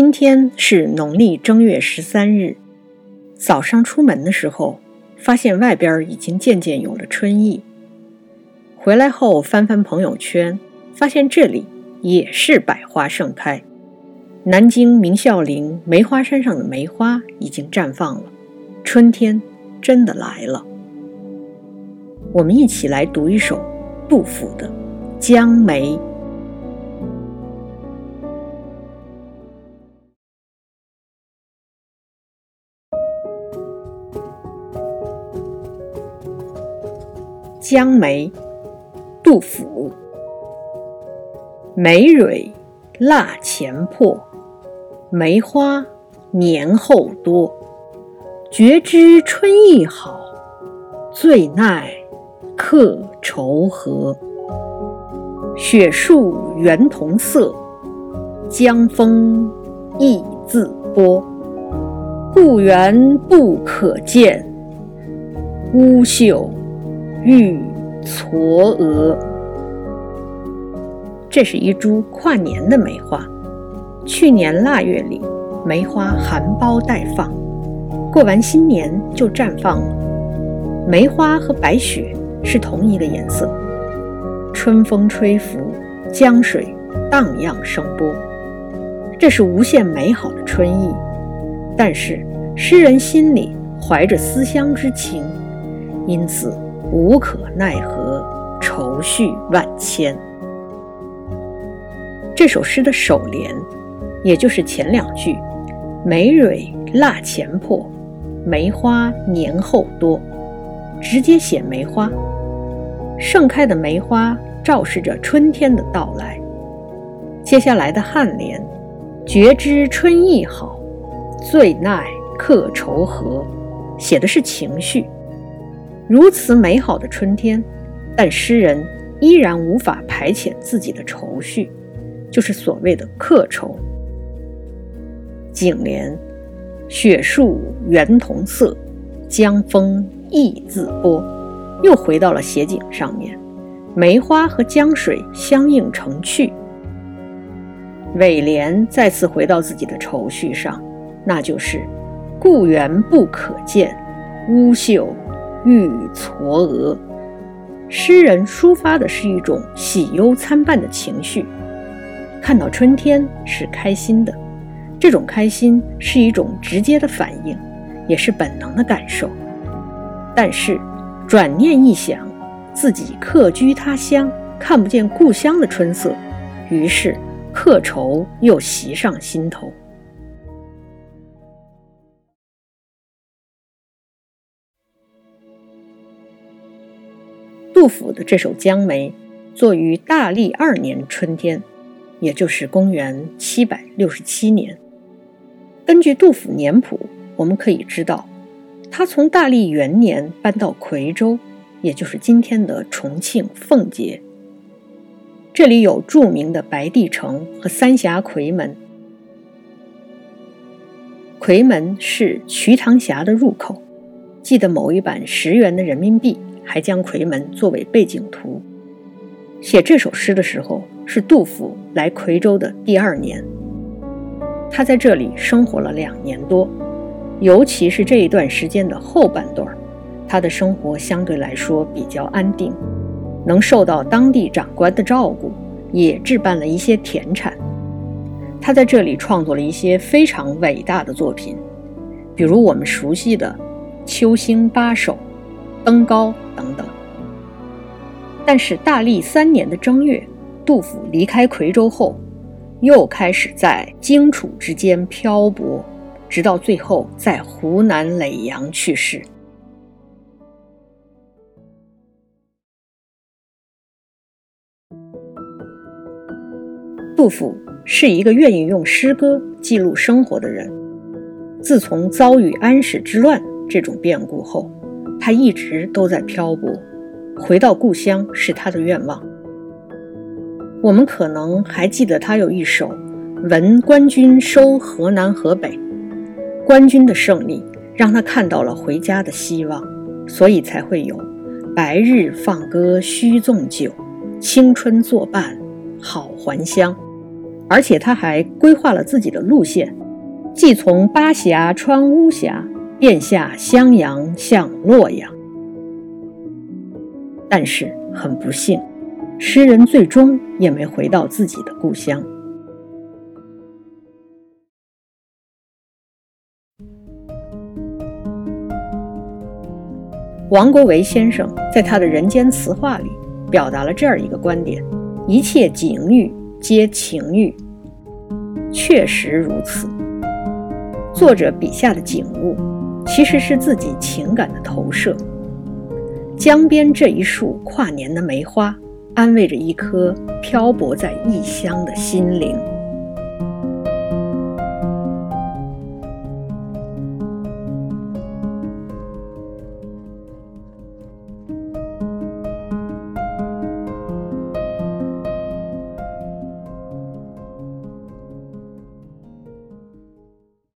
今天是农历正月十三日。早上出门的时候，发现外边已经渐渐有了春意。回来后翻翻朋友圈，发现这里也是百花盛开。南京明孝陵梅花山上的梅花已经绽放了，春天真的来了。我们一起来读一首杜甫的《江梅》。江梅，杜甫。梅蕊腊前破，梅花年后多。觉知春意好，最奈客愁何？雪树原同色，江风亦自波。故园不可见，乌秀。玉嵯峨，这是一株跨年的梅花。去年腊月里，梅花含苞待放，过完新年就绽放了。梅花和白雪是同一个颜色。春风吹拂，江水荡漾声波，这是无限美好的春意。但是诗人心里怀着思乡之情，因此。无可奈何，愁绪万千。这首诗的首联，也就是前两句“梅蕊腊前破，梅花年后多”，直接写梅花。盛开的梅花昭示着春天的到来。接下来的颔联“觉知春意好，最奈客愁何”，写的是情绪。如此美好的春天，但诗人依然无法排遣自己的愁绪，就是所谓的客愁。颈联“雪树原同色，江风亦自波”，又回到了写景上面，梅花和江水相映成趣。尾联再次回到自己的愁绪上，那就是“故园不可见，乌秀”。玉嵯峨，诗人抒发的是一种喜忧参半的情绪。看到春天是开心的，这种开心是一种直接的反应，也是本能的感受。但是转念一想，自己客居他乡，看不见故乡的春色，于是客愁又袭上心头。杜甫的这首《江梅》作于大历二年春天，也就是公元七百六十七年。根据杜甫年谱，我们可以知道，他从大历元年搬到夔州，也就是今天的重庆奉节。这里有著名的白帝城和三峡夔门。夔门是瞿塘峡的入口。记得某一版十元的人民币。还将夔门作为背景图。写这首诗的时候，是杜甫来夔州的第二年。他在这里生活了两年多，尤其是这一段时间的后半段，他的生活相对来说比较安定，能受到当地长官的照顾，也置办了一些田产。他在这里创作了一些非常伟大的作品，比如我们熟悉的《秋兴八首》。登高等等，但是大历三年的正月，杜甫离开夔州后，又开始在荆楚之间漂泊，直到最后在湖南耒阳去世。杜甫是一个愿意用诗歌记录生活的人。自从遭遇安史之乱这种变故后，他一直都在漂泊，回到故乡是他的愿望。我们可能还记得他有一首《闻官军收河南河北》，官军的胜利让他看到了回家的希望，所以才会有“白日放歌须纵酒，青春作伴好还乡”。而且他还规划了自己的路线，既从巴峡穿巫峡，便下襄阳向洛阳。但是很不幸，诗人最终也没回到自己的故乡。王国维先生在他的《人间词话》里表达了这样一个观点：一切景遇皆情欲。确实如此。作者笔下的景物，其实是自己情感的投射。江边这一束跨年的梅花，安慰着一颗漂泊在异乡的心灵。